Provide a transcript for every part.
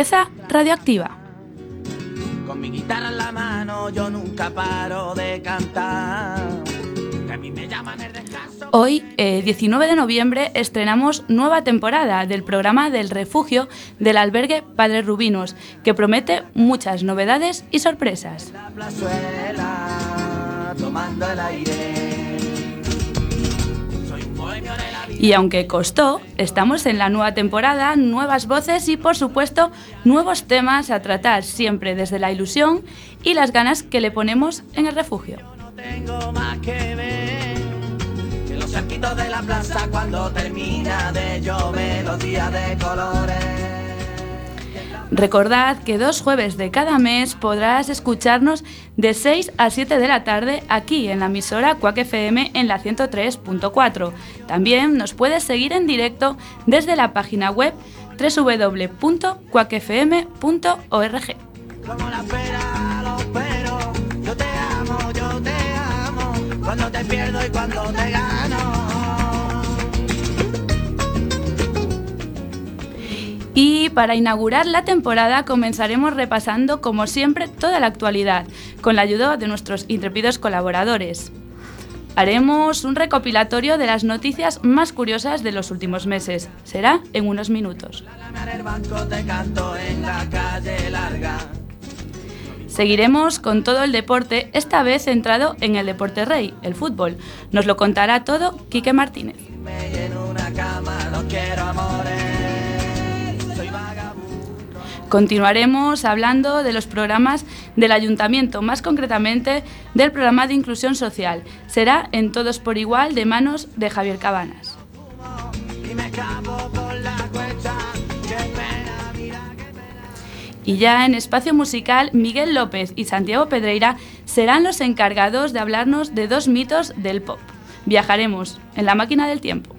Empieza Radioactiva. Con mi guitarra en la mano yo nunca paro de cantar. Que a mí me llaman el descanso. Hoy, eh, 19 de noviembre, estrenamos nueva temporada del programa del refugio del albergue Padre Rubinos, que promete muchas novedades y sorpresas. La plazuela, tomando el aire. Y aunque costó, estamos en la nueva temporada, nuevas voces y por supuesto nuevos temas a tratar siempre desde la ilusión y las ganas que le ponemos en el refugio. De la plaza cuando termina de llover de colores. Recordad que dos jueves de cada mes podrás escucharnos de 6 a 7 de la tarde aquí en la emisora Quack FM en la 103.4. También nos puedes seguir en directo desde la página web gano. Y para inaugurar la temporada comenzaremos repasando, como siempre, toda la actualidad, con la ayuda de nuestros intrépidos colaboradores. Haremos un recopilatorio de las noticias más curiosas de los últimos meses. Será en unos minutos. Seguiremos con todo el deporte, esta vez centrado en el deporte rey, el fútbol. Nos lo contará todo Quique Martínez. Continuaremos hablando de los programas del ayuntamiento, más concretamente del programa de inclusión social. Será en Todos por Igual de manos de Javier Cabanas. Y ya en espacio musical, Miguel López y Santiago Pedreira serán los encargados de hablarnos de dos mitos del pop. Viajaremos en la máquina del tiempo.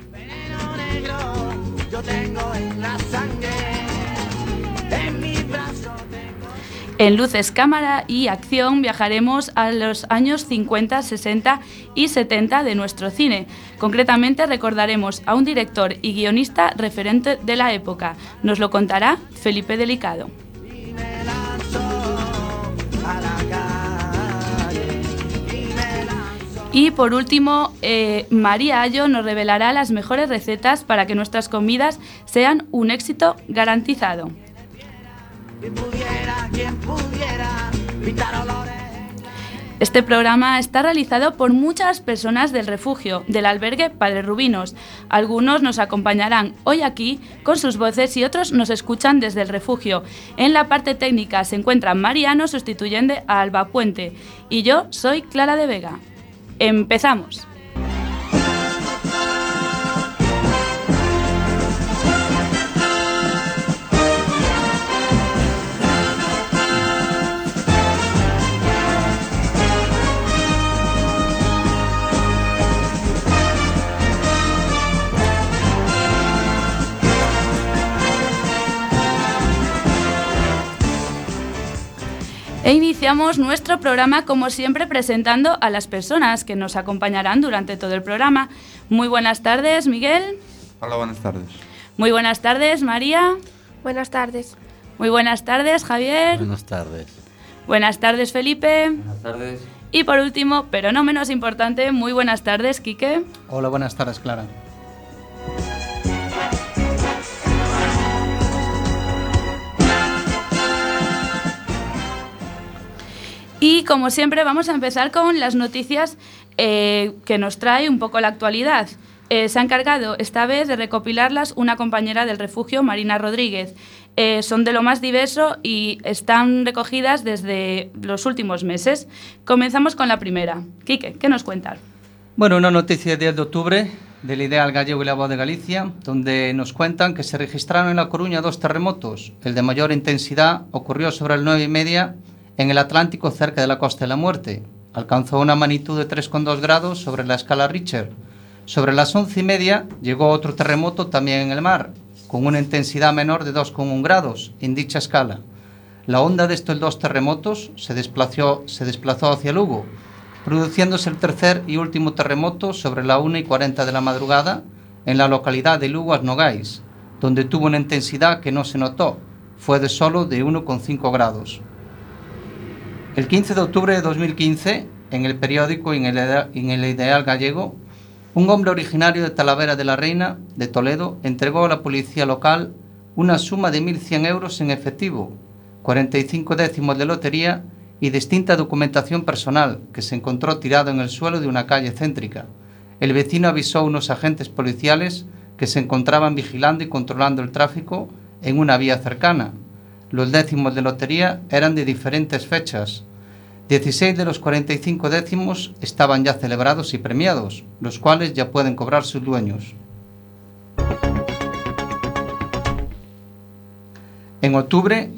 En luces, cámara y acción viajaremos a los años 50, 60 y 70 de nuestro cine. Concretamente recordaremos a un director y guionista referente de la época. Nos lo contará Felipe Delicado. Y por último, eh, María Ayo nos revelará las mejores recetas para que nuestras comidas sean un éxito garantizado. Este programa está realizado por muchas personas del refugio, del albergue Padre Rubinos. Algunos nos acompañarán hoy aquí con sus voces y otros nos escuchan desde el refugio. En la parte técnica se encuentra Mariano sustituyendo a Alba Puente y yo soy Clara de Vega. Empezamos. E iniciamos nuestro programa como siempre presentando a las personas que nos acompañarán durante todo el programa. Muy buenas tardes, Miguel. Hola, buenas tardes. Muy buenas tardes, María. Buenas tardes. Muy buenas tardes, Javier. Buenas tardes. Buenas tardes, Felipe. Buenas tardes. Y por último, pero no menos importante, muy buenas tardes, Quique. Hola, buenas tardes, Clara. Y como siempre vamos a empezar con las noticias eh, que nos trae un poco la actualidad. Eh, se ha encargado esta vez de recopilarlas una compañera del refugio, Marina Rodríguez. Eh, son de lo más diverso y están recogidas desde los últimos meses. Comenzamos con la primera. Quique, ¿qué nos cuentas? Bueno, una noticia del 10 de octubre del Ideal Gallego y la Voz de Galicia, donde nos cuentan que se registraron en La Coruña dos terremotos. El de mayor intensidad ocurrió sobre el 9 y media en el Atlántico cerca de la Costa de la Muerte. Alcanzó una magnitud de 3,2 grados sobre la escala Richter. Sobre las 11 y media llegó otro terremoto también en el mar, con una intensidad menor de 2,1 grados en dicha escala. La onda de estos dos terremotos se desplazó, se desplazó hacia Lugo, produciéndose el tercer y último terremoto sobre la 1 y 40 de la madrugada en la localidad de Lugo As Nogais, donde tuvo una intensidad que no se notó, fue de solo de 1,5 grados. El 15 de octubre de 2015, en el periódico y en el, Ideal Gallego, un hombre originario de Talavera de la Reina, de Toledo, entregó a la policía local una suma de 1.100 euros en efectivo, 45 décimos de lotería y distinta documentación personal que se encontró tirado en el suelo de una calle céntrica. El vecino avisó a unos agentes policiales que se encontraban vigilando y controlando el tráfico en una vía cercana. Los décimos de lotería eran de diferentes fechas. 16 de los 45 décimos estaban ya celebrados y premiados, los cuales ya pueden cobrar sus dueños. En octubre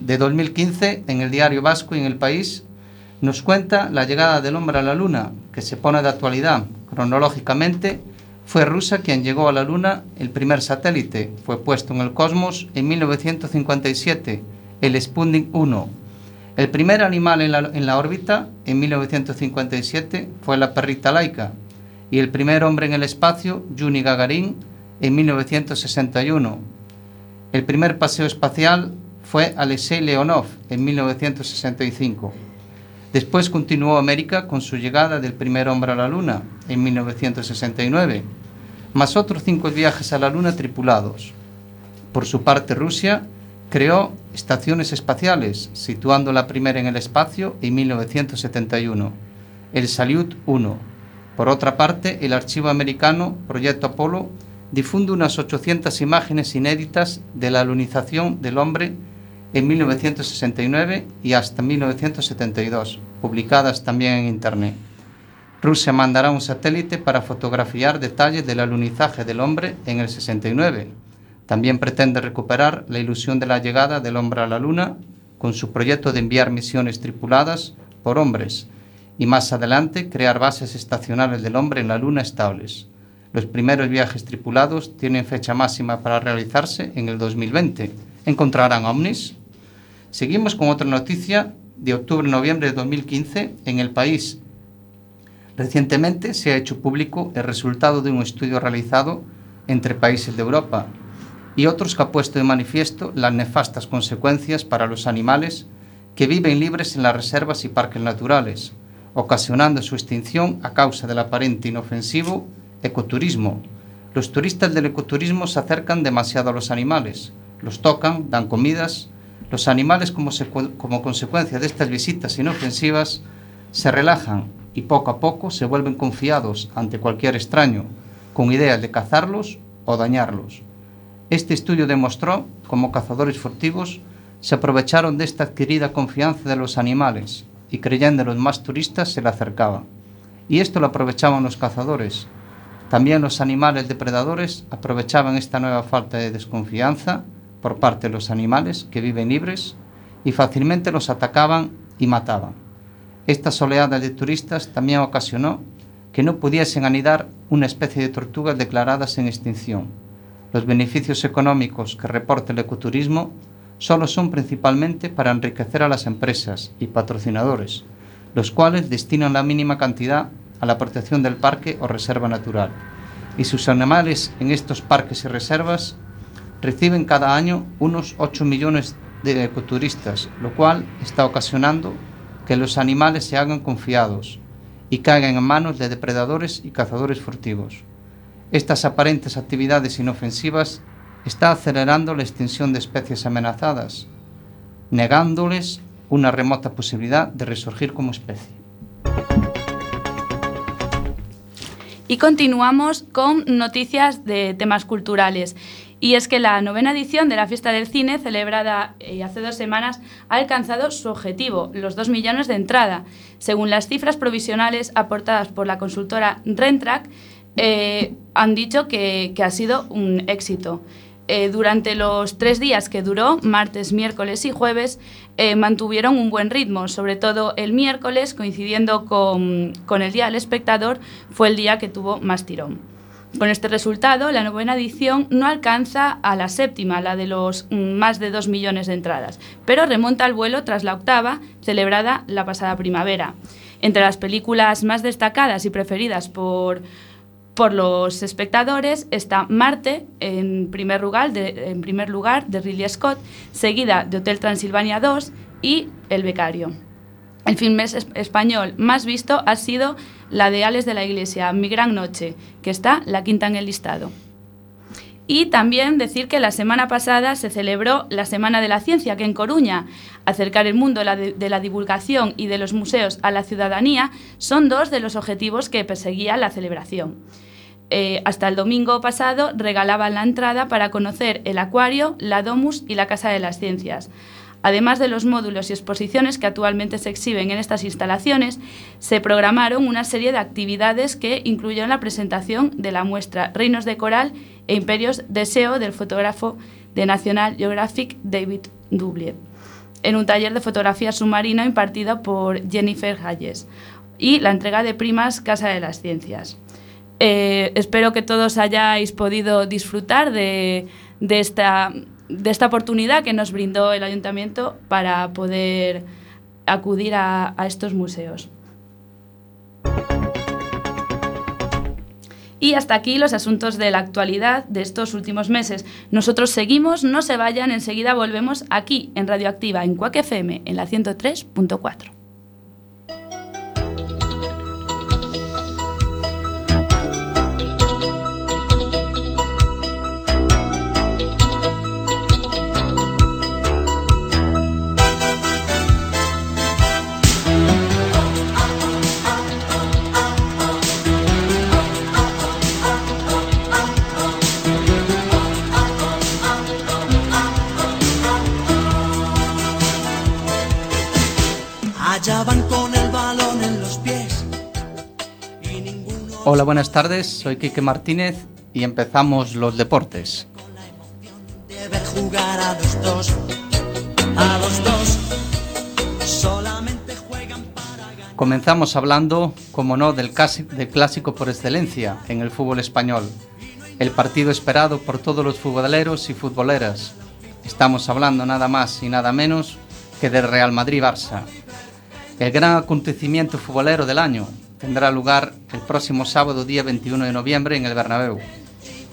de 2015, en el diario Vasco y en el país, nos cuenta la llegada del hombre a la Luna, que se pone de actualidad. Cronológicamente, fue Rusia quien llegó a la Luna, el primer satélite. Fue puesto en el cosmos en 1957, el Sputnik 1. El primer animal en la, en la órbita, en 1957, fue la perrita laica. Y el primer hombre en el espacio, Yuri Gagarin, en 1961. El primer paseo espacial fue Alexei Leonov en 1965. Después continuó América con su llegada del primer hombre a la Luna en 1969 más otros cinco viajes a la Luna tripulados. Por su parte, Rusia creó estaciones espaciales, situando la primera en el espacio en 1971, el Salyut 1. Por otra parte, el archivo americano Proyecto Apolo difunde unas 800 imágenes inéditas de la lunización del hombre en 1969 y hasta 1972, publicadas también en Internet. Rusia mandará un satélite para fotografiar detalles del alunizaje del hombre en el 69. También pretende recuperar la ilusión de la llegada del hombre a la Luna con su proyecto de enviar misiones tripuladas por hombres y más adelante crear bases estacionales del hombre en la Luna estables. Los primeros viajes tripulados tienen fecha máxima para realizarse en el 2020. ¿Encontrarán ovnis? Seguimos con otra noticia de octubre-noviembre de 2015 en el país Recientemente se ha hecho público el resultado de un estudio realizado entre países de Europa y otros que ha puesto de manifiesto las nefastas consecuencias para los animales que viven libres en las reservas y parques naturales, ocasionando su extinción a causa del aparente inofensivo ecoturismo. Los turistas del ecoturismo se acercan demasiado a los animales, los tocan, dan comidas. Los animales como, consecuencia de estas visitas inofensivas se relajan y poco a poco se vuelven confiados ante cualquier extraño, con ideas de cazarlos o dañarlos. Este estudio demostró cómo cazadores furtivos se aprovecharon de esta adquirida confianza de los animales y creyendo los más turistas se le acercaban. Y esto lo aprovechaban los cazadores. También los animales depredadores aprovechaban esta nueva falta de desconfianza por parte de los animales que viven libres y fácilmente los atacaban y mataban. Esta oleada de turistas también ocasionó que no pudiesen anidar una especie de tortugas declaradas en extinción. Los beneficios económicos que reporta el ecoturismo solo son principalmente para enriquecer a las empresas y patrocinadores, los cuales destinan la mínima cantidad a la protección del parque o reserva natural. Y sus animales en estos parques y reservas reciben cada año unos 8 millones de ecoturistas, lo cual está ocasionando que los animales se hagan confiados y caigan en manos de depredadores y cazadores furtivos. Estas aparentes actividades inofensivas están acelerando la extinción de especies amenazadas, negándoles una remota posibilidad de resurgir como especie. Y continuamos con noticias de temas culturales. Y es que la novena edición de la Fiesta del Cine, celebrada eh, hace dos semanas, ha alcanzado su objetivo, los dos millones de entrada. Según las cifras provisionales aportadas por la consultora Rentrack, eh, han dicho que, ha sido un éxito. Eh, durante los tres días que duró, martes, miércoles y jueves, mantuvieron un buen ritmo. Sobre todo el miércoles, coincidiendo con, con el Día del Espectador, fue el día que tuvo más tirón. Con este resultado, la novena edición no alcanza a la séptima, la de los mm, más de dos millones de entradas, pero remonta al vuelo tras la octava, celebrada la pasada primavera. Entre las películas más destacadas y preferidas por, Por los espectadores está Marte en primer lugar de, en primer lugar, de Ridley Scott, seguida de Hotel Transilvania 2 y El Becario. El film es- español más visto ha sido la de Ales de la Iglesia, Mi Gran Noche, que está la quinta en el listado. Y también decir que la semana pasada se celebró la Semana de la Ciencia, que en Coruña, acercar el mundo de la divulgación y de los museos a la ciudadanía son dos de los objetivos que perseguía la celebración. Eh, hasta el domingo pasado regalaban la entrada para conocer el acuario, la Domus y la Casa de las Ciencias. Además de los módulos y exposiciones que actualmente se exhiben en estas instalaciones, se programaron una serie de actividades que incluyeron la presentación de la muestra Reinos de Coral e Imperios Deseo del fotógrafo de National Geographic David Dublier, en un taller de fotografía submarina impartido por Jennifer Hayes, y la entrega de primas Casa de las Ciencias. Eh, espero que todos hayáis podido disfrutar de, de esta, de esta oportunidad que nos brindó el ayuntamiento para poder acudir a, estos museos. Y hasta aquí los asuntos de la actualidad de estos últimos meses. Nosotros seguimos, no se vayan, enseguida volvemos aquí en Radioactiva, en Cuac FM, en la 103.4. Hola, buenas tardes. Soy Quique Martínez y empezamos los deportes. Comenzamos hablando, como no, del, del clásico por excelencia en el fútbol español. El partido esperado por todos los futboleros y futboleras. Estamos hablando nada más y nada menos que del Real Madrid-Barça. El gran acontecimiento futbolero del año tendrá lugar el próximo sábado día 21 de noviembre en el Bernabéu.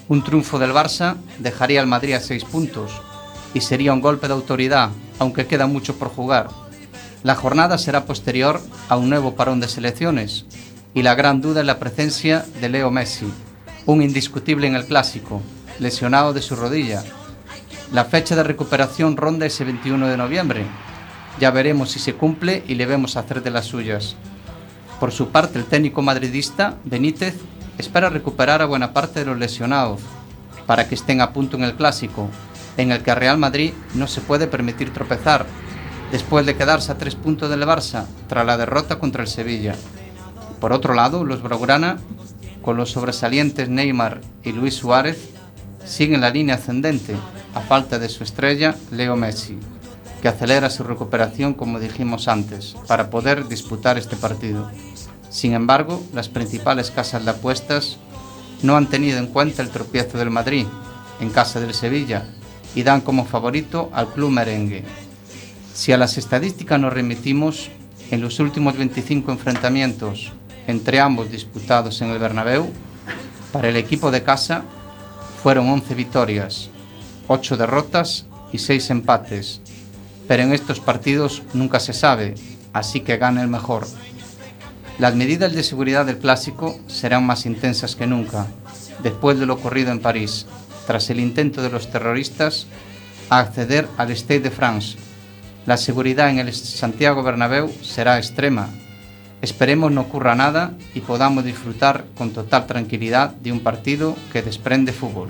Un triunfo del Barça dejaría al Madrid a seis puntos y sería un golpe de autoridad, aunque queda mucho por jugar. La jornada será posterior a un nuevo parón de selecciones y la gran duda es la presencia de Leo Messi, un indiscutible en el clásico, lesionado de su rodilla. La fecha de recuperación ronda ese 21 de noviembre. Ya veremos si se cumple y le vemos hacer de las suyas. Por su parte, el técnico madridista, Benítez, espera recuperar a buena parte de los lesionados para que estén a punto en el clásico, en el que Real Madrid no se puede permitir tropezar, después de quedarse a tres puntos del Barça tras la derrota contra el Sevilla. Por otro lado, los Blaugrana, con los sobresalientes Neymar y Luis Suárez, siguen la línea ascendente a falta de su estrella, Leo Messi, que acelera su recuperación como dijimos antes, para poder disputar este partido. Sin embargo, las principales casas de apuestas no han tenido en cuenta el tropiezo del Madrid en casa del Sevilla y dan como favorito al club merengue. Si a las estadísticas nos remitimos, en los últimos 25 enfrentamientos entre ambos disputados en el Bernabéu, para el equipo de casa fueron 11 victorias, 8 derrotas y 6 empates. Pero en estos partidos nunca se sabe, así que gana el mejor. Las medidas de seguridad del clásico serán más intensas que nunca, después de lo ocurrido en París, tras el intento de los terroristas a acceder al Stade de France. La seguridad en el Santiago Bernabéu será extrema. Esperemos no ocurra nada y podamos disfrutar con total tranquilidad de un partido que desprende fútbol.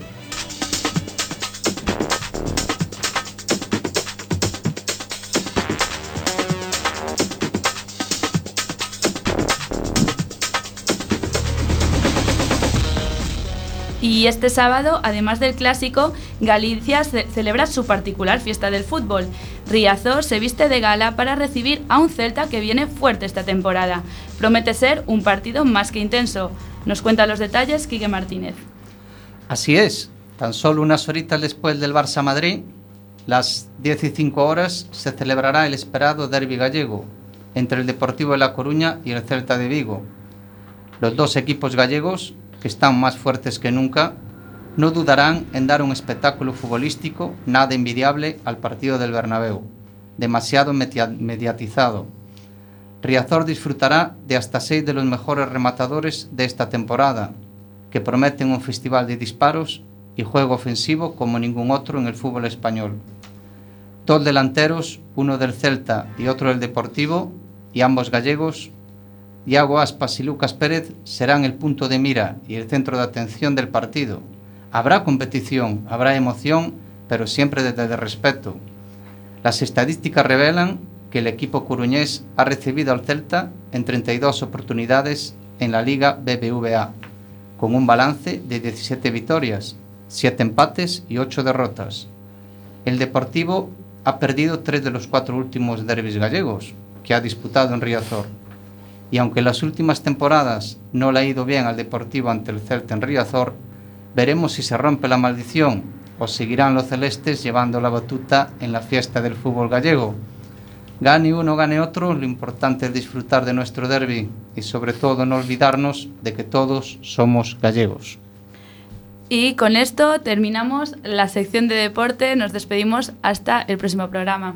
Y este sábado, además del clásico, Galicia ce- celebra su particular fiesta del fútbol. Riazor se viste de gala para recibir a un Celta que viene fuerte esta temporada. Promete ser un partido más que intenso. Nos cuenta los detalles Quique Martínez. Así es, tan solo unas horitas después del Barça Madrid, las 15 horas, se celebrará el esperado derby gallego entre el Deportivo de La Coruña y el Celta de Vigo. Los dos equipos gallegos que están más fuertes que nunca, no dudarán en dar un espectáculo futbolístico nada envidiable al partido del Bernabéu, demasiado mediatizado. Riazor disfrutará de hasta seis de los mejores rematadores de esta temporada, que prometen un festival de disparos y juego ofensivo como ningún otro en el fútbol español. Dos delanteros, uno del Celta y otro del Deportivo, y ambos gallegos, Iago Aspas y Lucas Pérez serán el punto de mira y el centro de atención del partido. Habrá competición, habrá emoción, pero siempre desde el respeto. Las estadísticas revelan que el equipo coruñés ha recibido al Celta en 32 oportunidades en la Liga BBVA, con un balance de 17 victorias, 7 empates y 8 derrotas. El Deportivo ha perdido tres de los cuatro últimos derbis gallegos que ha disputado en Riazor. Y aunque en las últimas temporadas no le ha ido bien al Deportivo ante el Celta en Riazor, veremos si se rompe la maldición o seguirán los celestes llevando la batuta en la fiesta del fútbol gallego. Gane uno, gane otro, lo importante es disfrutar de nuestro derby y sobre todo no olvidarnos de que todos somos gallegos. Y con esto terminamos la sección de deporte. Nos despedimos hasta el próximo programa.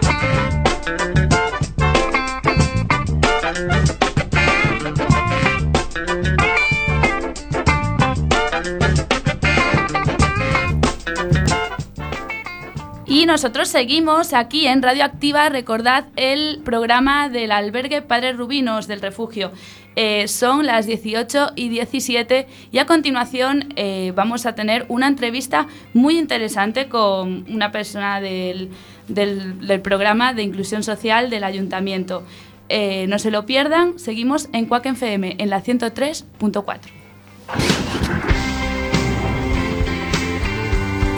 Y nosotros seguimos aquí en Radio Activa. Recordad el programa del albergue Padres Rubinos del refugio. Eh, son las 18 y 17 y a continuación eh, vamos a tener una entrevista muy interesante con una persona del, programa de inclusión social del ayuntamiento. Eh, no se lo pierdan, seguimos en Cuac FM en la 103.4.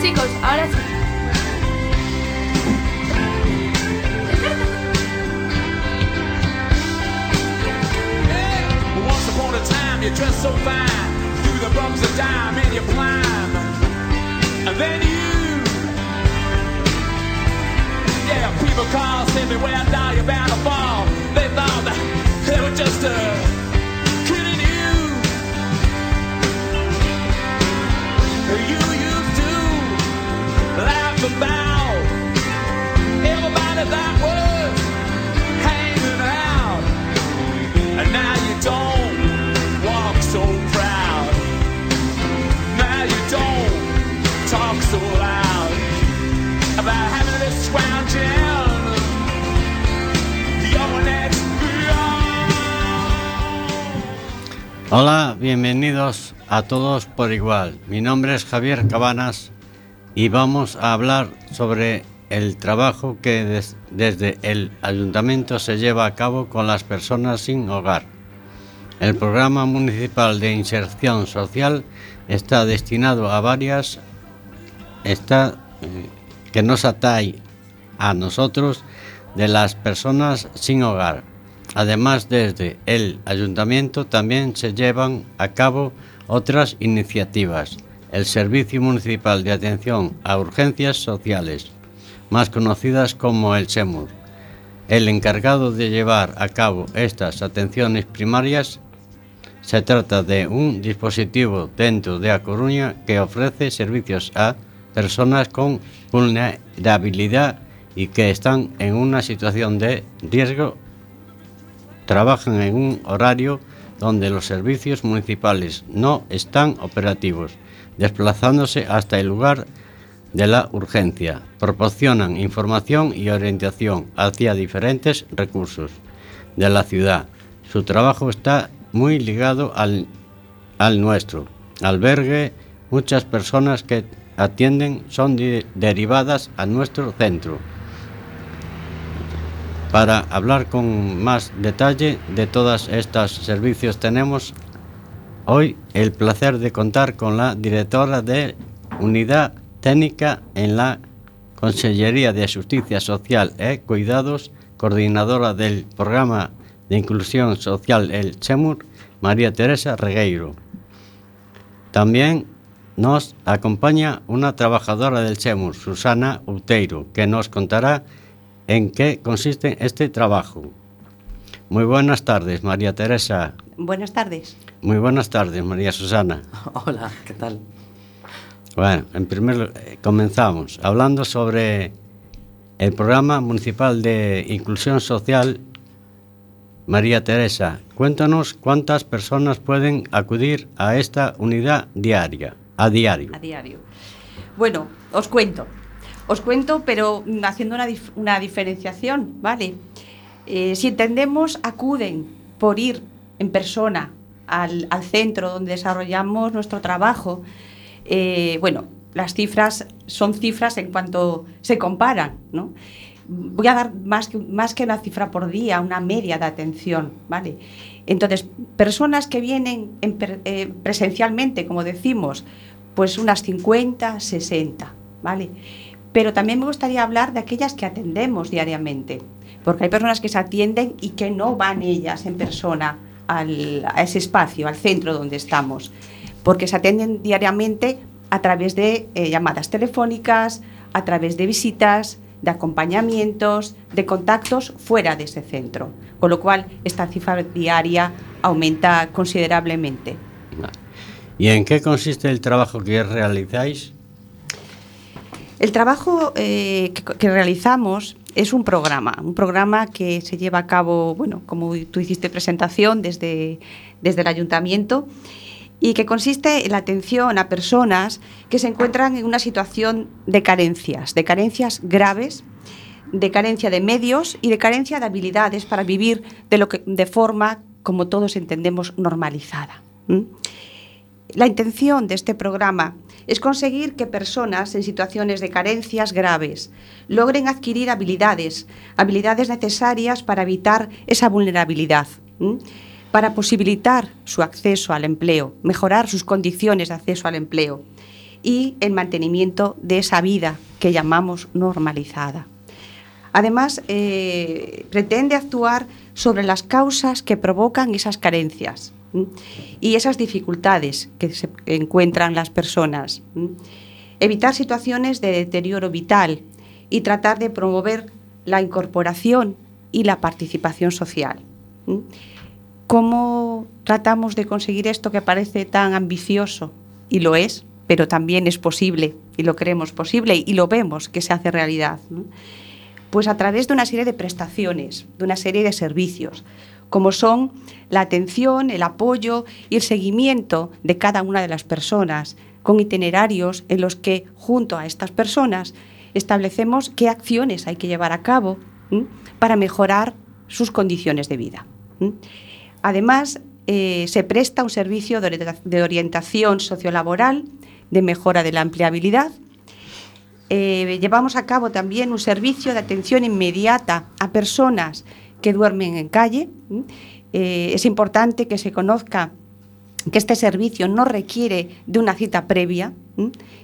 Chicos, ahora sí. You dress so fine. Through the bumps of time and you climb. And then you. Yeah, people call, say me where now you're bound to fall. They thought that they were just uh, bienvenidos a todos por igual. Mi nombre es Javier Cabanas y vamos a hablar sobre el trabajo que desde el ayuntamiento se lleva a cabo con las personas sin hogar. El programa municipal de inserción social está destinado a varias está eh, que nos atae a nosotros de las personas sin hogar Además, desde el ayuntamiento también se llevan a cabo otras iniciativas. El Servicio Municipal de Atención a Urgencias Sociales, más conocidas como el SEMUR. El encargado de llevar a cabo estas atenciones primarias se trata de un dispositivo dentro de A Coruña que ofrece servicios a personas con vulnerabilidad y que están en una situación de riesgo trabajan en un horario donde los servicios municipales no están operativos, desplazándose hasta el lugar de la urgencia. Proporcionan información y orientación hacia diferentes recursos de la ciudad. Su trabajo está muy ligado al, nuestro. Albergue, muchas personas que atienden son derivadas a nuestro centro para hablar con más detalle de todos estos servicios tenemos hoy el placer de contar con la directora de Unidad Técnica en la Consellería de Justicia Social e Cuidados, coordinadora del programa de inclusión social El CHEMUR, María Teresa Regueiro. También nos acompaña una trabajadora del CHEMUR, Susana Uteiro, que nos contará en qué consiste este trabajo. Muy buenas tardes, María Teresa. Buenas tardes. Muy buenas tardes, María Susana. Hola, ¿qué tal? Bueno, en primer lu- eh, comenzamos hablando sobre el programa municipal de inclusión social. María Teresa, cuéntanos cuántas personas pueden acudir a esta unidad diaria, a diario. A diario. Bueno, os cuento. Os cuento, pero haciendo una, una diferenciación, ¿vale? Eh, si entendemos, acuden por ir en persona al, al centro donde desarrollamos nuestro trabajo, eh, bueno, las cifras son cifras en cuanto se comparan, ¿no? Voy a dar más que, más que una cifra por día, una media de atención, ¿vale? Entonces, personas que vienen eh, presencialmente, como decimos, pues unas 50, 60, ¿vale? Pero también me gustaría hablar de aquellas que atendemos diariamente, porque hay personas que se atienden y que no van ellas en persona a ese espacio, al centro donde estamos, porque se atienden diariamente a través de eh, llamadas telefónicas, a través de visitas, de acompañamientos, de contactos fuera de ese centro, con lo cual esta cifra diaria aumenta considerablemente. ¿Y en qué consiste el trabajo que realizáis? El trabajo eh, que, realizamos es un programa, un programa que se lleva a cabo, bueno, como tú hiciste presentación desde, desde el ayuntamiento, y que consiste en la atención a personas que se encuentran en una situación de carencias, de carencias graves, de carencia de medios y de carencia de habilidades para vivir de, lo que, de forma, como todos entendemos, normalizada. La intención de este programa es conseguir que personas en situaciones de carencias graves logren adquirir habilidades, habilidades necesarias para evitar esa vulnerabilidad, para posibilitar su acceso al empleo, mejorar sus condiciones de acceso al empleo y el mantenimiento de esa vida que llamamos normalizada. Además, eh, pretende actuar sobre las causas que provocan esas carencias. Y esas dificultades que se encuentran las personas. Evitar situaciones de deterioro vital y tratar de promover la incorporación y la participación social. ¿Cómo tratamos de conseguir esto que parece tan ambicioso? Y lo es, pero también es posible, y lo creemos posible, y lo vemos que se hace realidad. Pues a través de una serie de prestaciones, de una serie de servicios, como son la atención, el apoyo y el seguimiento de cada una de las personas, con itinerarios en los que, junto a estas personas, establecemos qué acciones hay que llevar a cabo para mejorar sus condiciones de vida. Además, eh, se presta un servicio de orientación sociolaboral, de mejora de la empleabilidad. Eh, llevamos a cabo también un servicio de atención inmediata a personas que duermen en calle. Eh, es importante que se conozca que este servicio no requiere de una cita previa,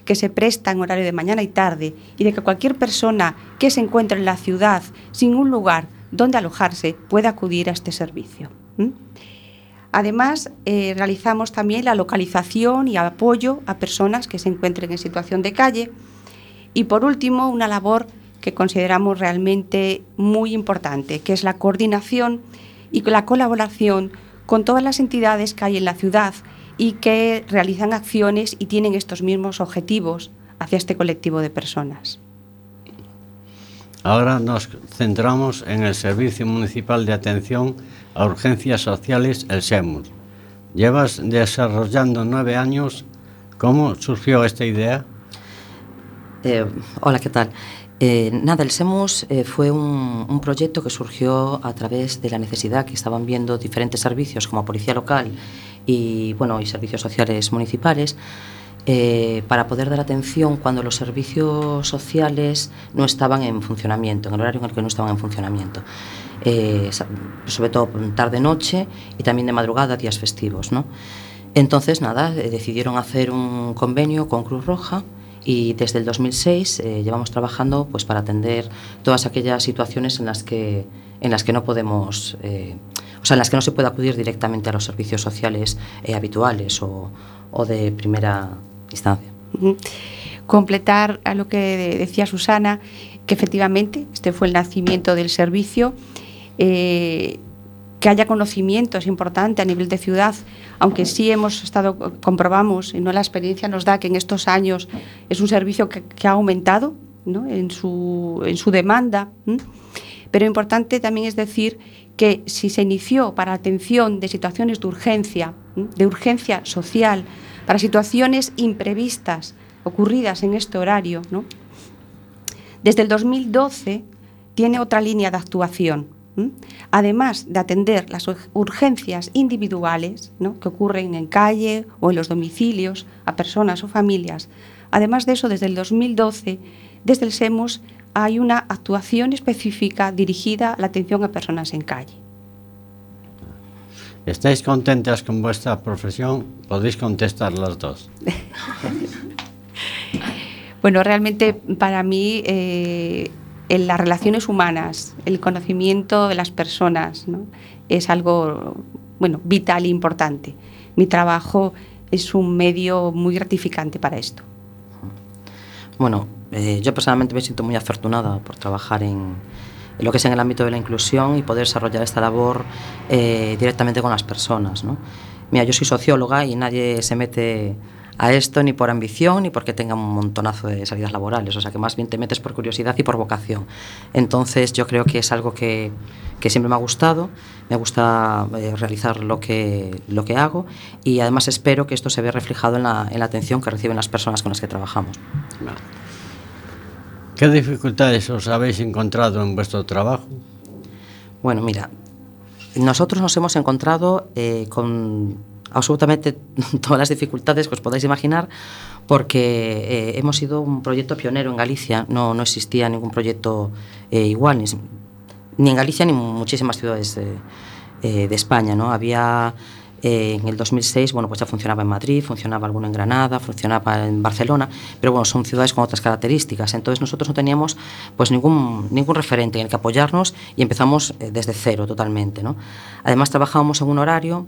que se presta en horario de mañana y tarde, y de que cualquier persona que se encuentre en la ciudad sin un lugar donde alojarse pueda acudir a este servicio. Además, eh, realizamos también la localización y apoyo a personas que se encuentren en situación de calle. Y por último, una labor que consideramos realmente muy importante, que es la coordinación y la colaboración con todas las entidades que hay en la ciudad y que realizan acciones y tienen estos mismos objetivos hacia este colectivo de personas. Ahora nos centramos en el Servicio Municipal de Atención a Urgencias Sociales, el SEMUR. Llevas desarrollando nueve años. ¿Cómo surgió esta idea? Eh, hola, ¿qué tal? Eh, nada, el SEMUS eh, fue un, proyecto que surgió a través de la necesidad que estaban viendo diferentes servicios como Policía Local y, bueno, y servicios sociales municipales eh, para poder dar atención cuando los servicios sociales no estaban en funcionamiento, en el horario en el que no estaban en funcionamiento. Sobre todo tarde-noche y también de madrugada, días festivos. ¿no? Entonces, nada, decidieron hacer un convenio con Cruz Roja y desde el 2006 eh, llevamos trabajando pues, para atender todas aquellas situaciones en las que, en las que no podemos, eh, o sea, en las que no se puede acudir directamente a los servicios sociales eh, habituales o, o de primera instancia. Completar a lo que decía Susana, que efectivamente este fue el nacimiento del servicio. Que haya conocimiento es importante a nivel de ciudad, aunque sí hemos estado, comprobamos, y no la experiencia nos da que en estos años es un servicio que, ha aumentado en, su, en su demanda. Pero importante también es decir que si se inició para atención de situaciones de urgencia, de urgencia social, para situaciones imprevistas ocurridas en este horario, desde el 2012 tiene otra línea de actuación. ¿M? Además de atender las ur- urgencias individuales ¿no? que ocurren en calle o en los domicilios a personas o familias, además de eso, desde el 2012, desde el SEMUS hay una actuación específica dirigida a la atención a personas en calle. ¿Estáis contentas con vuestra profesión? Podéis contestar las dos. Bueno, realmente para mí eh, en las relaciones humanas, el conocimiento de las personas, ¿no? es algo bueno, vital e importante. Mi trabajo es un medio muy gratificante para esto. Bueno, eh, yo personalmente me siento muy afortunada por trabajar en, en lo que es en el ámbito de la inclusión y poder desarrollar esta labor eh, directamente con las personas. ¿no? Mira, yo soy socióloga y nadie se mete a esto ni por ambición ni porque tenga un montonazo de salidas laborales, o sea que más bien te metes por curiosidad y por vocación. Entonces yo creo que es algo que, que siempre me ha gustado, me gusta eh, realizar lo que, lo que hago y además espero que esto se vea reflejado en la, en la atención que reciben las personas con las que trabajamos. ¿Qué dificultades os habéis encontrado en vuestro trabajo? Bueno, mira, nosotros nos hemos encontrado eh, con absolutamente todas las dificultades que os podáis imaginar porque eh, hemos sido un proyecto pionero en Galicia, no, no existía ningún proyecto eh, igual, ni, ni en Galicia ni en muchísimas ciudades eh, eh, de España. ¿no? Había eh, en el 2006, bueno, pues ya funcionaba en Madrid, funcionaba alguno en Granada, funcionaba en Barcelona, pero bueno, son ciudades con otras características. Entonces nosotros no teníamos pues ningún, ningún referente en el que apoyarnos y empezamos desde cero totalmente. ¿no? Además trabajábamos en un horario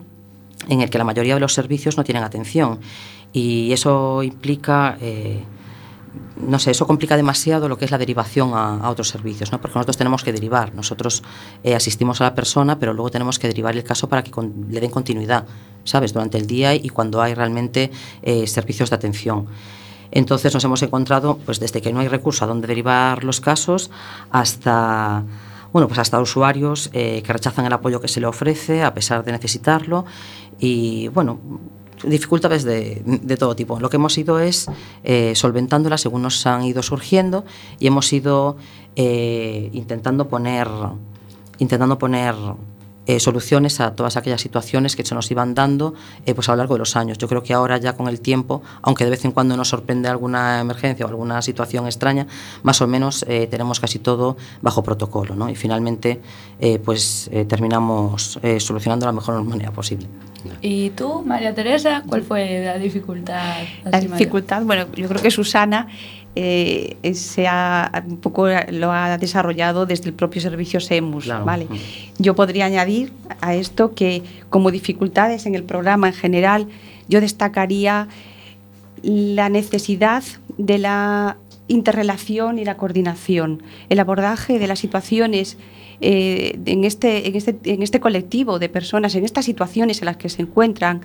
en el que la mayoría de los servicios no tienen atención y eso implica... Eh, no sé, eso complica demasiado lo que es la derivación a, a otros servicios, ¿no? porque nosotros tenemos que derivar, nosotros eh, asistimos a la persona, pero luego tenemos que derivar el caso para que le den continuidad, ¿sabes?, durante el día y cuando hay realmente eh, servicios de atención. Entonces nos hemos encontrado, pues desde que no hay recurso a dónde derivar los casos hasta bueno, pues hasta usuarios que rechazan el apoyo que se le ofrece a pesar de necesitarlo y bueno, dificultades de, todo tipo. Lo que hemos ido es eh, solventándolas según nos han ido surgiendo y hemos ido eh, intentando poner, intentando poner eh, soluciones a todas aquellas situaciones que se nos iban dando eh, pues a lo largo de los años. Yo creo que ahora ya con el tiempo, aunque de vez en cuando nos sorprende alguna emergencia o alguna situación extraña, más o menos tenemos casi todo bajo protocolo ¿no? y finalmente pues terminamos solucionando de la mejor manera posible. ¿Y tú, María Teresa, cuál fue la dificultad? La dificultad, bueno, yo creo que Susana eh, se ha, un poco lo ha desarrollado desde el propio servicio SEMUS, Claro. ¿vale? Mm. Yo podría añadir a esto que como dificultades en el programa en general, yo destacaría la necesidad de la interrelación y la coordinación, el abordaje de las situaciones eh, en, este, en, este, en este colectivo de personas, en estas situaciones en las que se encuentran,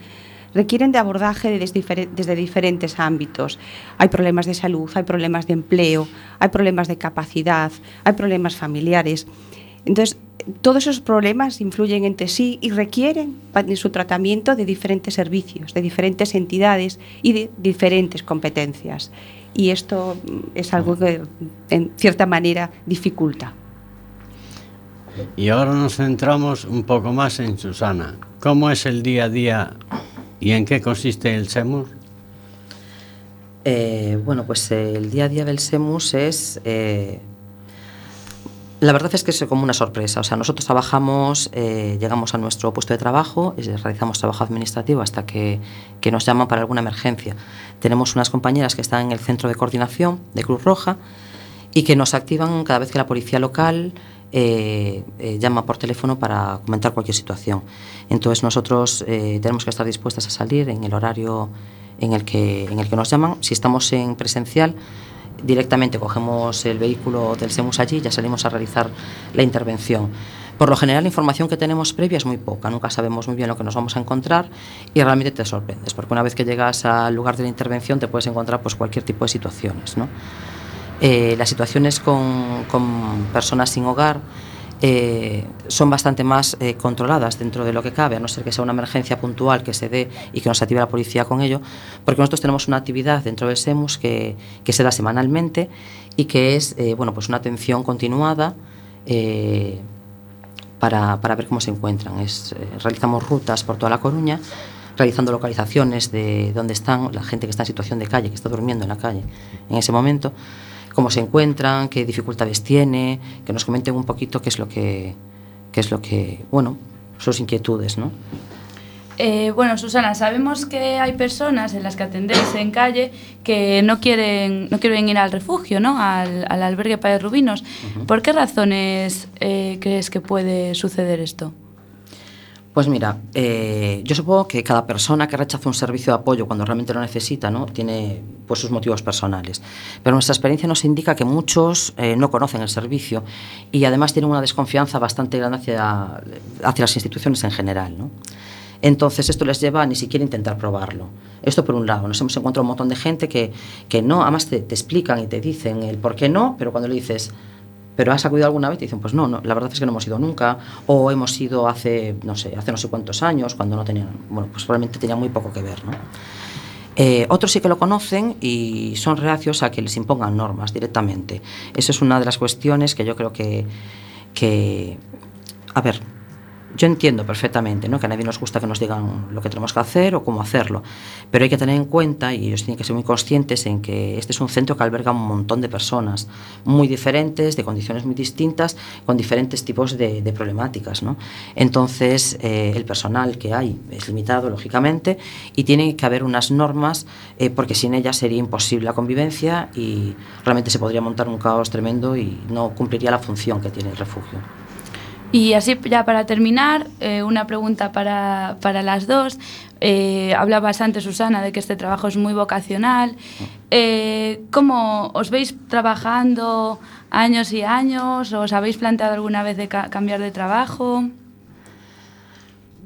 requieren de abordaje desde, difere- desde diferentes ámbitos. Hay problemas de salud, hay problemas de empleo, hay problemas de capacidad, hay problemas familiares. Entonces, todos esos problemas influyen entre sí y requieren en su tratamiento de diferentes servicios, de diferentes entidades y de diferentes competencias. Y esto mm, es algo que, en cierta manera, dificulta. Y ahora nos centramos un poco más en Susana. ¿Cómo es el día a día y en qué consiste el SEMUR? Eh, bueno, pues eh, el día a día del SEMUS es... eh, la verdad es que es como una sorpresa. O sea, nosotros trabajamos, llegamos a nuestro puesto de trabajo, y realizamos trabajo administrativo hasta que nos llaman para alguna emergencia. Tenemos unas compañeras que están en el centro de coordinación de Cruz Roja y que nos activan cada vez que la policía local eh, eh, llama por teléfono para comentar cualquier situación. Entonces nosotros eh, tenemos que estar dispuestas a salir en el horario en el, que, en el que nos llaman. Si estamos en presencial, directamente cogemos el vehículo del SEMUS allí y ya salimos a realizar la intervención. Por lo general, la información que tenemos previa es muy poca, nunca sabemos muy bien lo que nos vamos a encontrar y realmente te sorprendes, porque una vez que llegas al lugar de la intervención te puedes encontrar pues, cualquier tipo de situaciones. ¿no? Eh, las situaciones con, personas sin hogar eh, son bastante más eh, controladas dentro de lo que cabe, a no ser que sea una emergencia puntual que se dé y que nos active la policía con ello, porque nosotros tenemos una actividad dentro del SEMUS que, se da semanalmente y que es bueno, pues una atención continuada para, para, ver cómo se encuentran. Realizamos rutas por toda La Coruña, realizando localizaciones de dónde están la gente que está en situación de calle, que está durmiendo en la calle en ese momento, cómo se encuentran, qué dificultades tiene, que nos comenten un poquito qué es lo que, qué es lo que bueno, sus inquietudes, ¿no? Eh, bueno, Susana, sabemos que hay personas en las que atendéis en calle que no quieren, no quieren ir al refugio, ¿no? Al, al albergue para rubinos. Uh -huh. ¿Por qué razones eh, crees que puede suceder esto? Pues mira, eh, yo supongo que cada persona que rechaza un servicio de apoyo cuando realmente lo necesita, ¿no? tiene pues, sus motivos personales. Pero nuestra experiencia nos indica que muchos eh, no conocen el servicio y además tienen una desconfianza bastante grande hacia, hacia las instituciones en general. ¿no? Entonces esto les lleva a ni siquiera intentar probarlo. Esto por un lado, nos hemos encontrado un montón de gente que, que no, además te, te explican y te dicen el por qué no, pero cuando le dices, ¿pero has acudido alguna vez? Te dicen, pues no, no, la verdad es que no hemos ido nunca, o hemos ido hace, no sé, hace no sé cuántos años, cuando no tenían, bueno, pues probablemente tenía muy poco que ver, ¿no? Eh, otros sí que lo conocen y son reacios a que les impongan normas directamente. Eso es una de las cuestiones que yo creo que, que a ver, yo entiendo perfectamente ¿no? que a nadie nos gusta que nos digan lo que tenemos que hacer o cómo hacerlo, pero hay que tener en cuenta y ellos tienen que ser muy conscientes en que este es un centro que alberga un montón de personas muy diferentes, de condiciones muy distintas, con diferentes tipos de, de problemáticas. ¿no? Entonces, eh, el personal que hay es limitado, lógicamente, y tiene que haber unas normas eh, porque sin ellas sería imposible la convivencia y realmente se podría montar un caos tremendo y no cumpliría la función que tiene el refugio. Y así ya para terminar, eh, una pregunta para, para las dos. Eh, hablabas antes, Susana, de que este trabajo es muy vocacional. Eh, ¿Cómo os veis trabajando años y años? ¿Os habéis planteado alguna vez de ca cambiar de trabajo?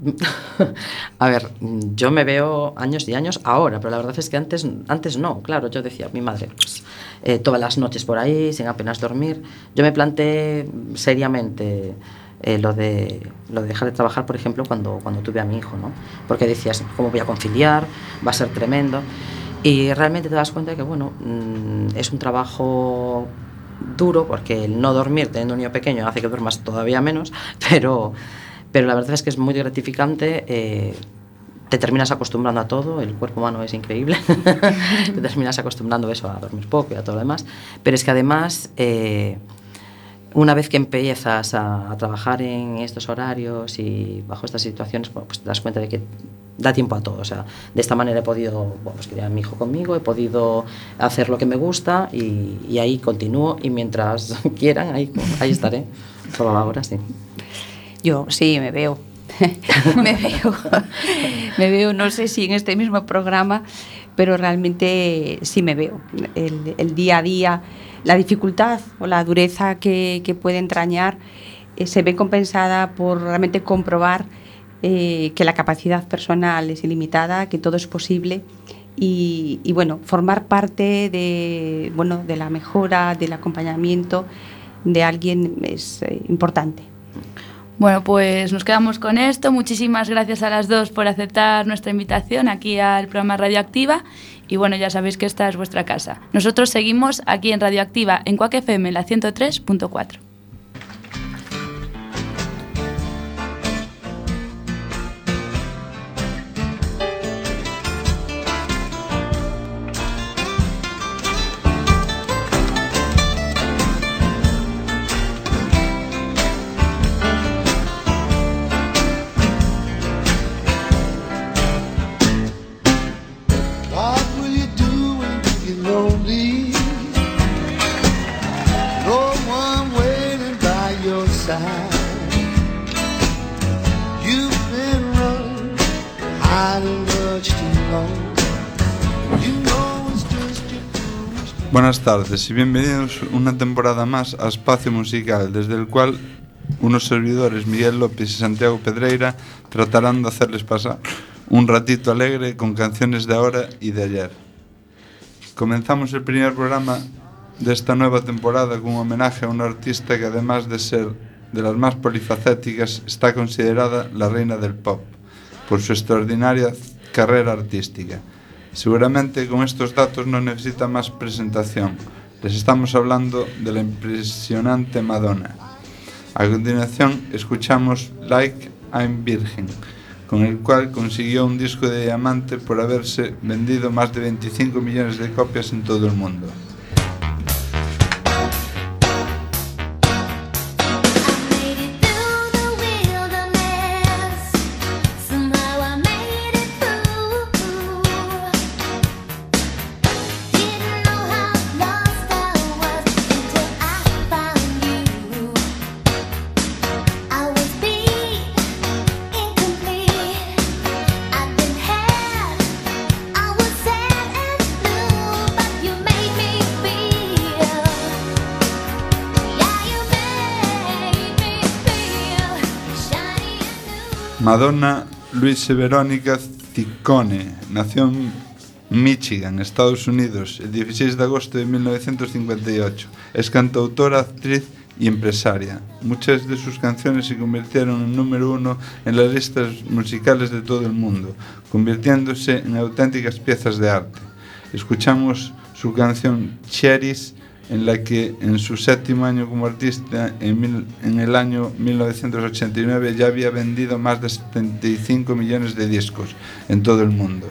A ver, yo me veo años y años ahora, pero la verdad es que antes, antes no, claro, yo decía, mi madre, pues eh, todas las noches por ahí, sin apenas dormir. Yo me planteé seriamente eh, lo, de, lo de dejar de trabajar, por ejemplo, cuando, cuando tuve a mi hijo, ¿no? Porque decías, ¿cómo voy a conciliar? Va a ser tremendo. Y realmente te das cuenta que, bueno, mmm, es un trabajo duro, porque el no dormir teniendo un niño pequeño hace que duermas todavía menos, pero, pero la verdad es que es muy gratificante. Eh, te terminas acostumbrando a todo, el cuerpo humano es increíble, te terminas acostumbrando eso a dormir poco y a todo lo demás, pero es que además eh, una vez que empiezas a, a, trabajar en estos horarios y bajo estas situaciones, pues te das cuenta de que da tiempo a todo. O sea, de esta manera he podido, bueno, pues criar a mi hijo conmigo, he podido hacer lo que me gusta y, y ahí continúo y mientras quieran, ahí, ahí estaré. Por ahora, sí. Yo sí, me veo. me veo. me veo, no sé si en este mismo programa, pero realmente sí me veo. El, día a día la dificultad o la dureza que, puede entrañar eh, se ve compensada por realmente comprobar eh, que la capacidad personal es ilimitada, que todo es posible y, y, bueno, formar parte de, bueno, de la mejora, del acompañamiento de alguien es eh, importante. Bueno, pues nos quedamos con esto. Muchísimas gracias a las dos por aceptar nuestra invitación aquí al programa Radioactiva. Y bueno, ya sabéis que esta es vuestra casa. Nosotros seguimos aquí en Radioactiva, en Cuac FM, la 103.4. buenas tardes y bienvenidos una temporada más a Espacio Musical, desde el cual unos servidores, Miguel López y Santiago Pedreira, tratarán de hacerles pasar un ratito alegre con canciones de ahora y de ayer. Comenzamos el primer programa de esta nueva temporada con un homenaje a una artista que además de ser de las más polifacéticas está considerada la reina del pop por su extraordinaria carrera artística. Seguramente con estos datos no necesita más presentación. Les estamos hablando de la impresionante Madonna. A continuación escuchamos Like I'm Virgin, con el cual consiguió un disco de diamante por haberse vendido más de 25 millones de copias en todo el mundo. Madonna Luise Verónica Ciccone nació en Michigan, Estados Unidos, el 16 de agosto de 1958. Es cantautora, actriz y empresaria. Muchas de sus canciones se convirtieron en número uno en las listas musicales de todo el mundo, convirtiéndose en auténticas piezas de arte. Escuchamos su canción Cherries en la que en su séptimo año como artista, en, mil- en el año 1989, ya había vendido más de 75 millones de discos en todo el mundo.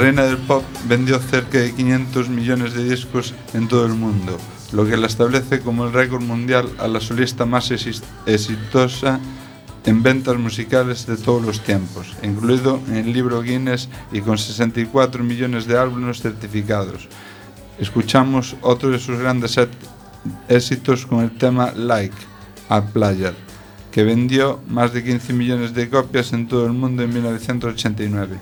Reina del pop vendió cerca de 500 millones de discos en todo el mundo, lo que la establece como el récord mundial a la solista más exitosa en ventas musicales de todos los tiempos, incluido en el libro Guinness y con 64 millones de álbumes certificados. Escuchamos otro de sus grandes éxitos con el tema Like a Player, que vendió más de 15 millones de copias en todo el mundo en 1989.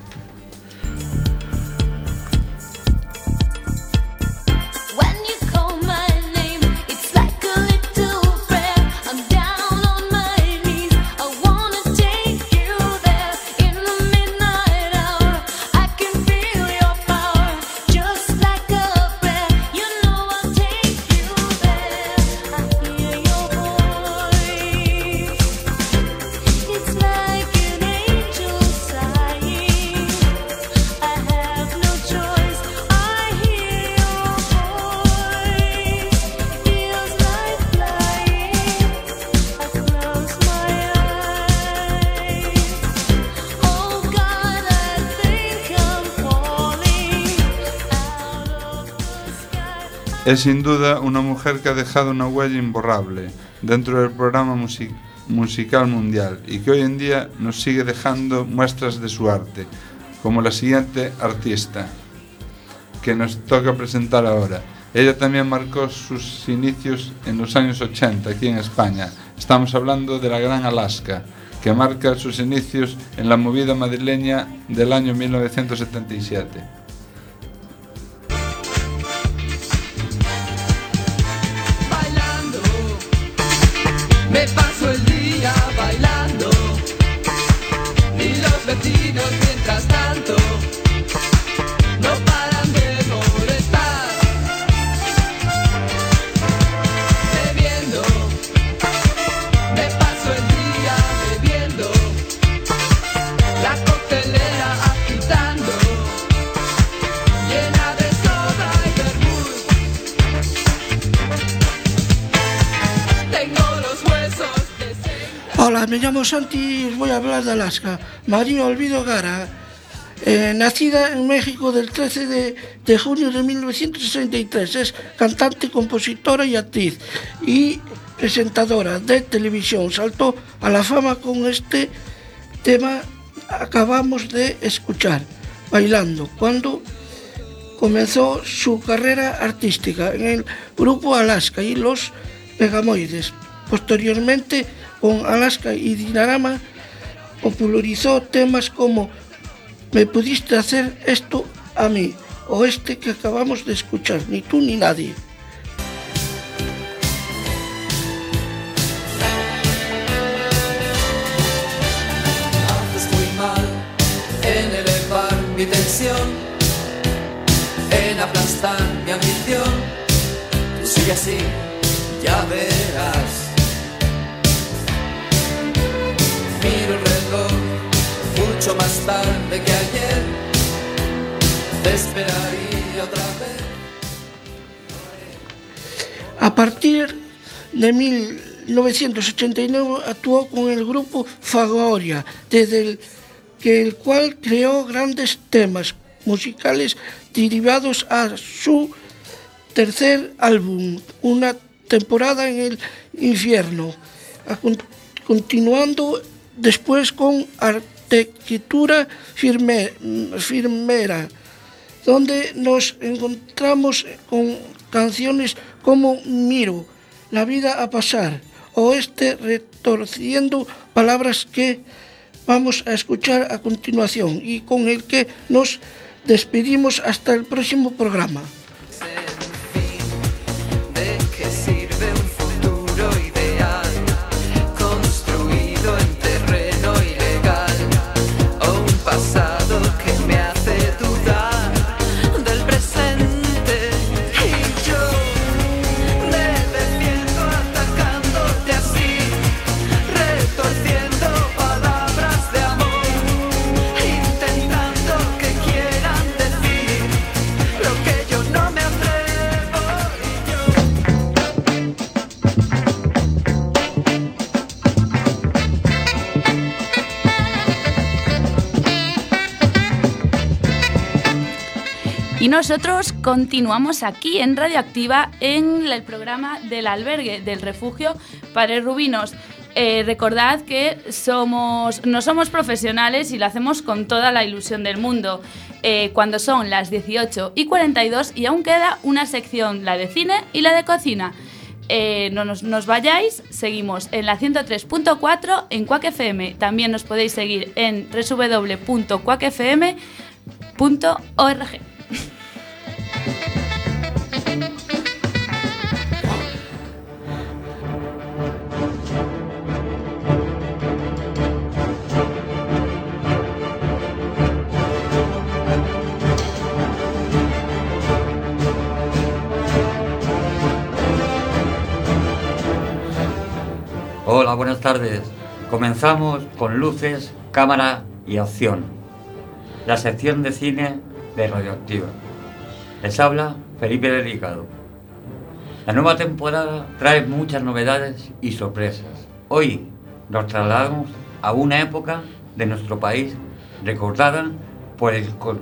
Es sin duda una mujer que ha dejado una huella imborrable dentro del programa musi- musical mundial y que hoy en día nos sigue dejando muestras de su arte, como la siguiente artista que nos toca presentar ahora. Ella también marcó sus inicios en los años 80 aquí en España. Estamos hablando de la Gran Alaska, que marca sus inicios en la movida madrileña del año 1977. Ola, me llamo Santi e vou hablar de Alaska. María Olvido Gara, eh, nacida en México del 13 de, de junio de 1963. Es cantante, compositora y actriz y presentadora de televisión. Saltó a la fama con este tema acabamos de escuchar, Bailando, cuando comenzó su carrera artística en el grupo Alaska y los Pegamoides. Posteriormente, con Alaska y Dinarama, popularizó temas como Me pudiste hacer esto a mí o este que acabamos de escuchar, ni tú ni nadie. Muy mal en elevar mi tensión, en aplastar mi ambición. Tú así, ya verás. Más tarde que ayer. Te esperaría otra vez. A partir de 1989 actuó con el grupo Fagoria, desde el, que el cual creó grandes temas musicales derivados a su tercer álbum, Una temporada en el infierno, continuando después con Arquitectura firme- Firmera, donde nos encontramos con canciones como Miro, La vida a pasar, o este retorciendo palabras que vamos a escuchar a continuación y con el que nos despedimos hasta el próximo programa. Y nosotros continuamos aquí en Radioactiva en el programa del albergue del refugio Padres Rubinos. Eh, recordad que somos, no somos profesionales y lo hacemos con toda la ilusión del mundo. Eh, cuando son las 18 y 42 y aún queda una sección, la de cine y la de cocina. Eh, no nos, vayáis, seguimos en la 103.4 en Quack FM. También nos podéis seguir en www.quackfm.org. Hola, buenas tardes. Comenzamos con luces, cámara y acción. La sección de cine de Radioactiva. Les habla Felipe Delicado. La nueva temporada trae muchas novedades y sorpresas. Hoy nos trasladamos a una época de nuestro país recordada por el, con-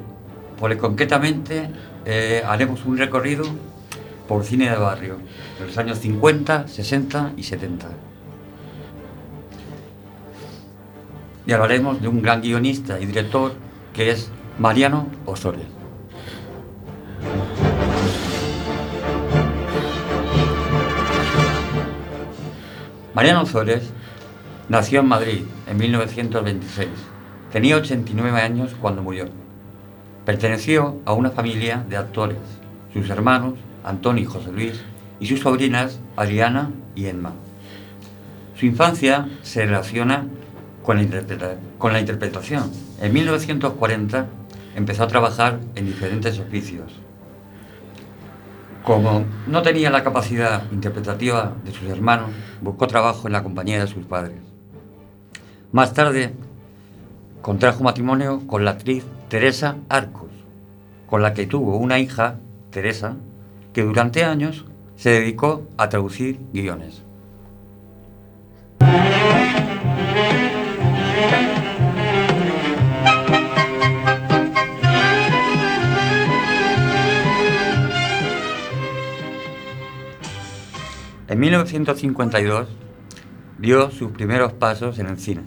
por el concretamente eh, haremos un recorrido por cine de barrio de los años 50, 60 y 70. y hablaremos de un gran guionista y director que es Mariano Osorio. Mariano Ozores nació en Madrid en 1926. Tenía 89 años cuando murió. Perteneció a una familia de actores, sus hermanos, Antonio y José Luis, y sus sobrinas, Adriana y Emma. Su infancia se relaciona con la, con la interpretación. En 1940 empezó a trabajar en diferentes oficios. Como no tenía la capacidad interpretativa de sus hermanos, buscó trabajo en la compañía de sus padres. Más tarde, contrajo matrimonio con la actriz Teresa Arcos, con la que tuvo una hija, Teresa, que durante años se dedicó a traducir guiones. En 1952 dio sus primeros pasos en el cine,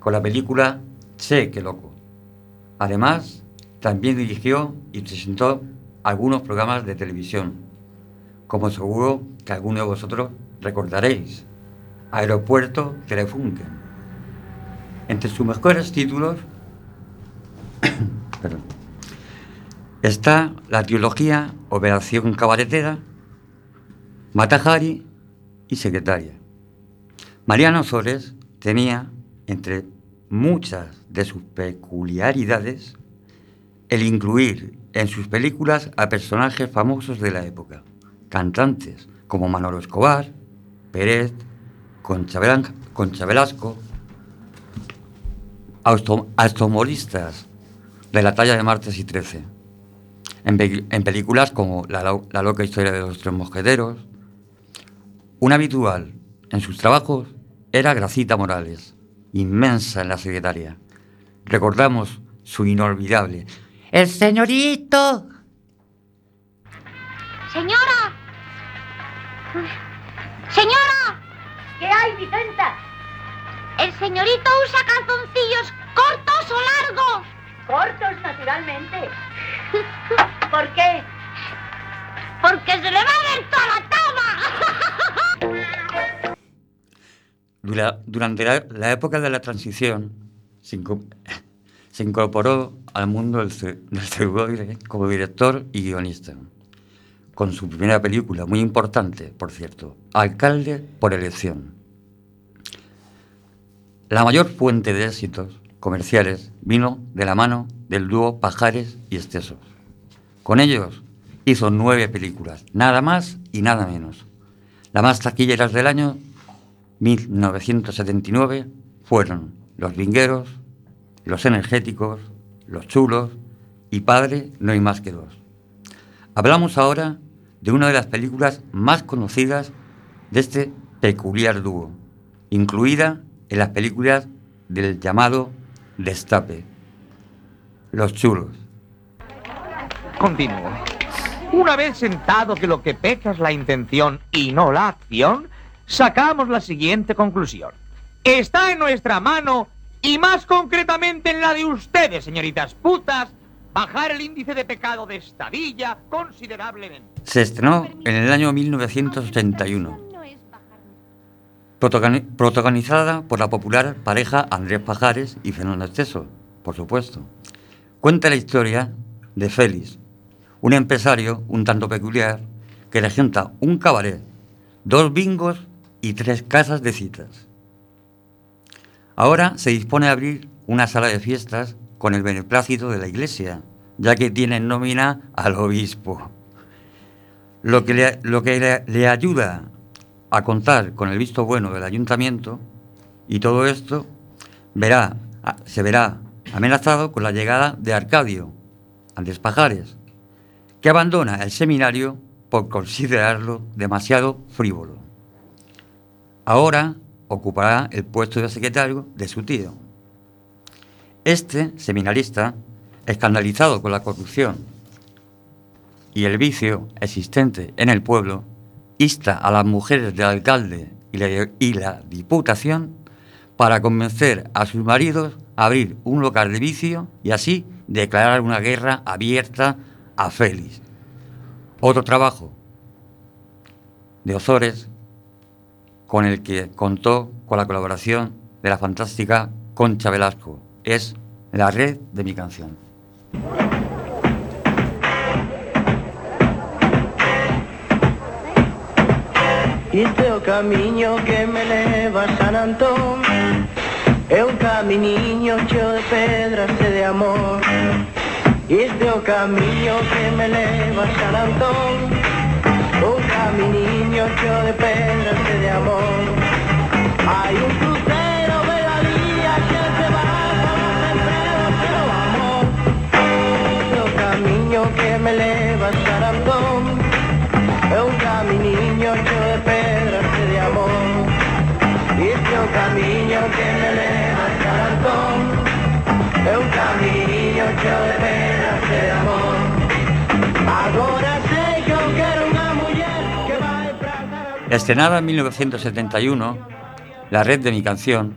con la película Che, que loco. Además, también dirigió y presentó algunos programas de televisión, como seguro que alguno de vosotros recordaréis, Aeropuerto Telefunken. Entre sus mejores títulos está la trilogía Operación Cabaretera, Matajari y Secretaria. Mariano Sores tenía, entre muchas de sus peculiaridades, el incluir en sus películas a personajes famosos de la época, cantantes como Manolo Escobar, Pérez, Concha, Velasco, automovilistas de la talla de Martes y Trece, en, pe- en películas como la, La loca historia de los tres mosqueteros. Un habitual en sus trabajos era Gracita Morales, inmensa en la secretaria. Recordamos su inolvidable El señorito. Señora. Señora. ¿Qué hay, Vicenta? El señorito usa calzoncillos cortos o largos. Cortos, naturalmente. ¿Por qué? Porque se le va a ver toda la toma. Dura- Durante la, la época de la transición, se, inco- se incorporó al mundo del, como director y guionista, con su primera película, muy importante, por cierto, Alcalde por elección. La mayor fuente de éxitos comerciales vino de la mano del dúo Pajares y Estesos. Con ellos hizo nueve películas, nada más y nada menos. Las más taquilleras del año 1979 fueron Los Vingueros, Los Energéticos, Los Chulos y Padre no hay más que dos. Hablamos ahora de una de las películas más conocidas de este peculiar dúo, incluida en las películas del llamado Destape. Los Chulos. Continúo. Una vez sentado que lo que peca es la intención y no la acción, sacamos la siguiente conclusión. Está en nuestra mano, y más concretamente en la de ustedes, señoritas putas, bajar el índice de pecado de esta villa considerablemente. Se estrenó en el año 1981, protagoni- protagonizada por la popular pareja Andrés Pajares y Fernando Esteso, por supuesto. Cuenta la historia de Félix, un empresario un tanto peculiar que regenta un cabaret, dos bingos y tres casas de citas. Ahora se dispone a abrir una sala de fiestas con el beneplácito de la iglesia, ya que tiene en nómina al obispo. Lo que, le, lo que le, ayuda a contar con el visto bueno del ayuntamiento y todo esto verá, se verá amenazado con la llegada de Arcadio, Andrés Pajares, que abandona el seminario por considerarlo demasiado frívolo. Ahora ocupará el puesto de secretario de su tío. Este seminarista, escandalizado con la corrupción y el vicio existente en el pueblo, insta a las mujeres del alcalde y la, la diputación para convencer a sus maridos a abrir un local de vicio y así declarar una guerra abierta a Félix. Otro trabajo de Ozores con el que contó con la colaboración de la fantástica Concha Velasco. Es la red de mi canción. Este é o camiño que me leva a San Antón É un caminiño cheo de pedras e de amor Este é o camiño que me leva a San Antón Un caminiño cheo de pedras e de amor. Hai un Estrenada en 1971, la red de mi canción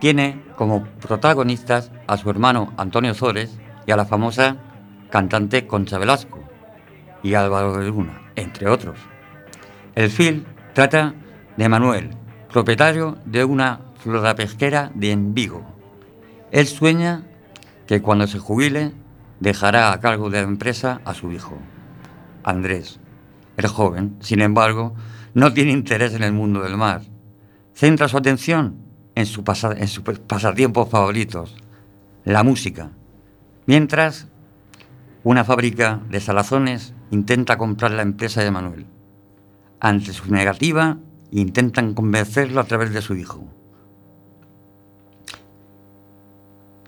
tiene como protagonistas a su hermano Antonio Zores y a la famosa cantante Concha Velasco y Álvaro de Luna, entre otros. El film trata de Manuel, propietario de una flota pesquera de en Vigo. Él sueña que cuando se jubile dejará a cargo de la empresa a su hijo, Andrés. El joven, sin embargo, no tiene interés en el mundo del mar. Centra su atención en, sus pasatiempos favoritos, la música. Mientras, una fábrica de salazones intenta comprar la empresa de Manuel. Ante su negativa, intentan convencerlo a través de su hijo.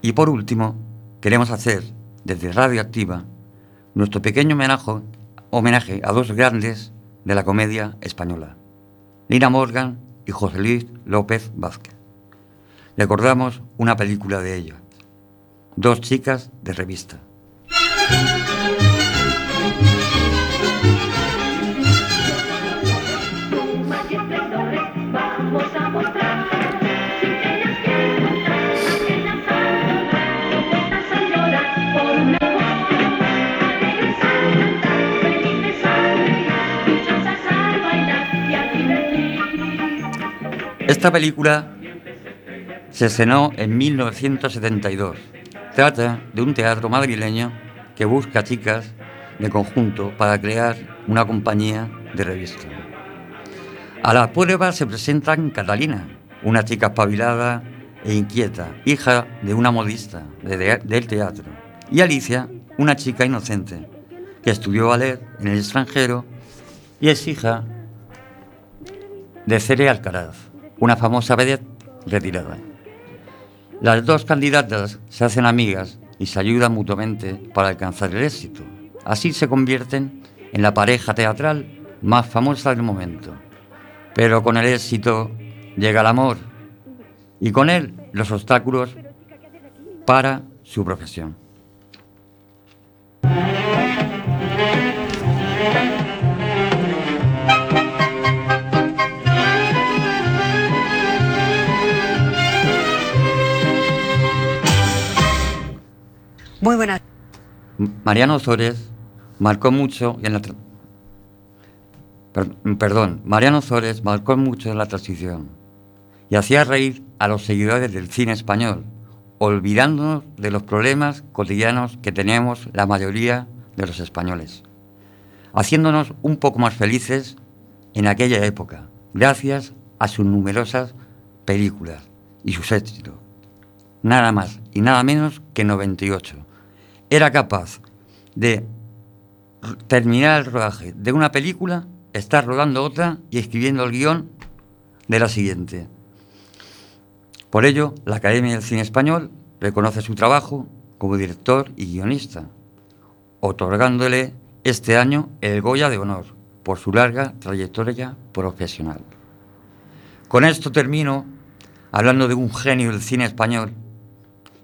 Y por último, queremos hacer desde Radio Activa nuestro pequeño homenaje a dos grandes de la comedia española, Lina Morgan y José Luis López Vázquez. Recordamos una película de ellas, Dos chicas de revista. Esta película se estrenó en 1972. Trata de un teatro madrileño que busca chicas de conjunto para crear una compañía de revista. A la prueba se presentan Catalina, una chica espabilada e inquieta, hija de una modista de- de- del teatro, y Alicia, una chica inocente, que estudió ballet en el extranjero y es hija de Cere Alcaraz, una famosa vedette retirada. Las dos candidatas se hacen amigas y se ayudan mutuamente para alcanzar el éxito. Así se convierten en la pareja teatral más famosa del momento. Pero con el éxito llega el amor y con él los obstáculos para su profesión. Muy buenas. Mariano Zores marcó mucho en la perdón, Mariano marcó mucho en la transición y hacía reír a los seguidores del cine español, olvidándonos de los problemas cotidianos que tenemos la mayoría de los españoles, haciéndonos un poco más felices en aquella época, gracias a sus numerosas películas y sus éxitos. Nada más y nada menos que 98 era capaz de terminar el rodaje de una película, estar rodando otra y escribiendo el guion de la siguiente. Por ello, la Academia del Cine Español reconoce su trabajo como director y guionista, otorgándole este año el Goya de Honor por su larga trayectoria profesional. Con esto termino hablando de un genio del cine español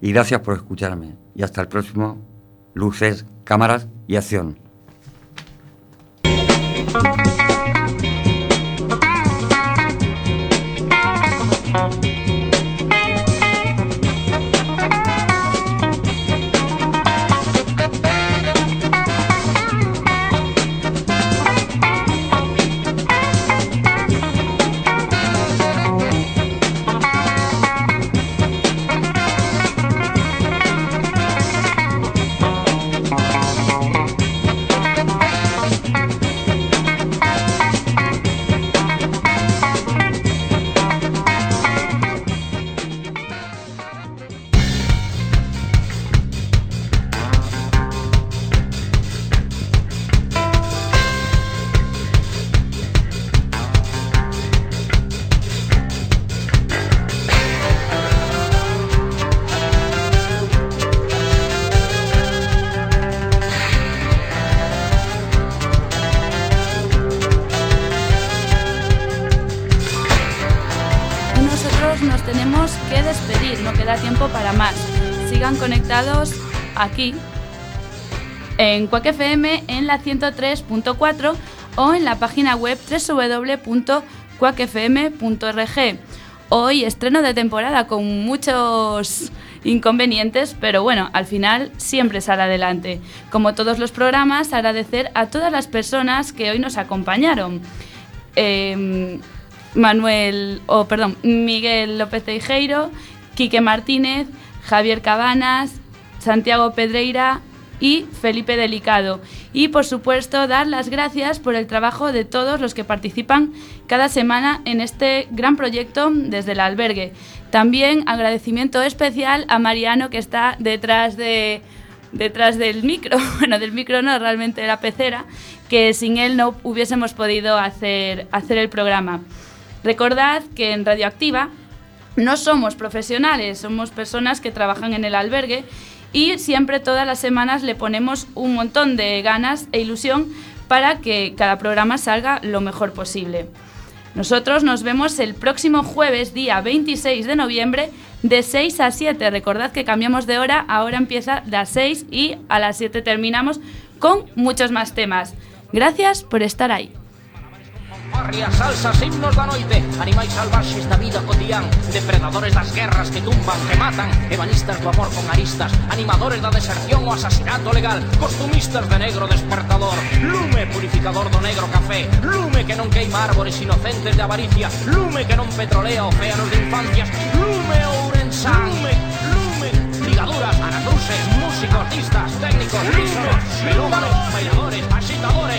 y gracias por escucharme. Y hasta el próximo Luces, Cámaras y Acción. En Quack FM en la 103.4 o en la página web www.cuacfm.org. Hoy estreno de temporada con muchos inconvenientes, pero bueno, al final siempre sale adelante. Como todos los programas, agradecer a todas las personas que hoy nos acompañaron. Em, Manuel, o perdón, Miguel López Teijeiro, Quique Martínez, Javier Cabanas, Santiago Pedreira y Felipe Delicado. Y por supuesto dar las gracias por el trabajo de todos los que participan cada semana en este gran proyecto desde el albergue. También agradecimiento especial a Mariano que está detrás de detrás del micro, bueno, del micro no, realmente de la pecera, que sin él no hubiésemos podido hacer, hacer el programa. Recordad que en Radioactiva no somos profesionales, somos personas que trabajan en el albergue y siempre todas las semanas le ponemos un montón de ganas e ilusión para que cada programa salga lo mejor posible. Nosotros nos vemos el próximo jueves, día 26 de noviembre, de 6 a 7. Recordad que cambiamos de hora, ahora empieza las 6 y a las 7 terminamos con muchos más temas. Gracias por estar ahí. Corrias, salsas, himnos da noite. Animais salvaxes da vida cotián Depredadores das guerras que tumban, que matan. Ebanistas do amor con aristas. Animadores da deserción o asasinato legal. Costumistas de negro despertador. Lume purificador do negro café. Lume que non queima árbores inocentes de avaricia. Lume que non petrolea océanos de infancias. Lume ourensán Lume, lume. Ligaduras, anatruses, músicos, artistas, técnicos, lisos Melómanos, bailadores, agitadores.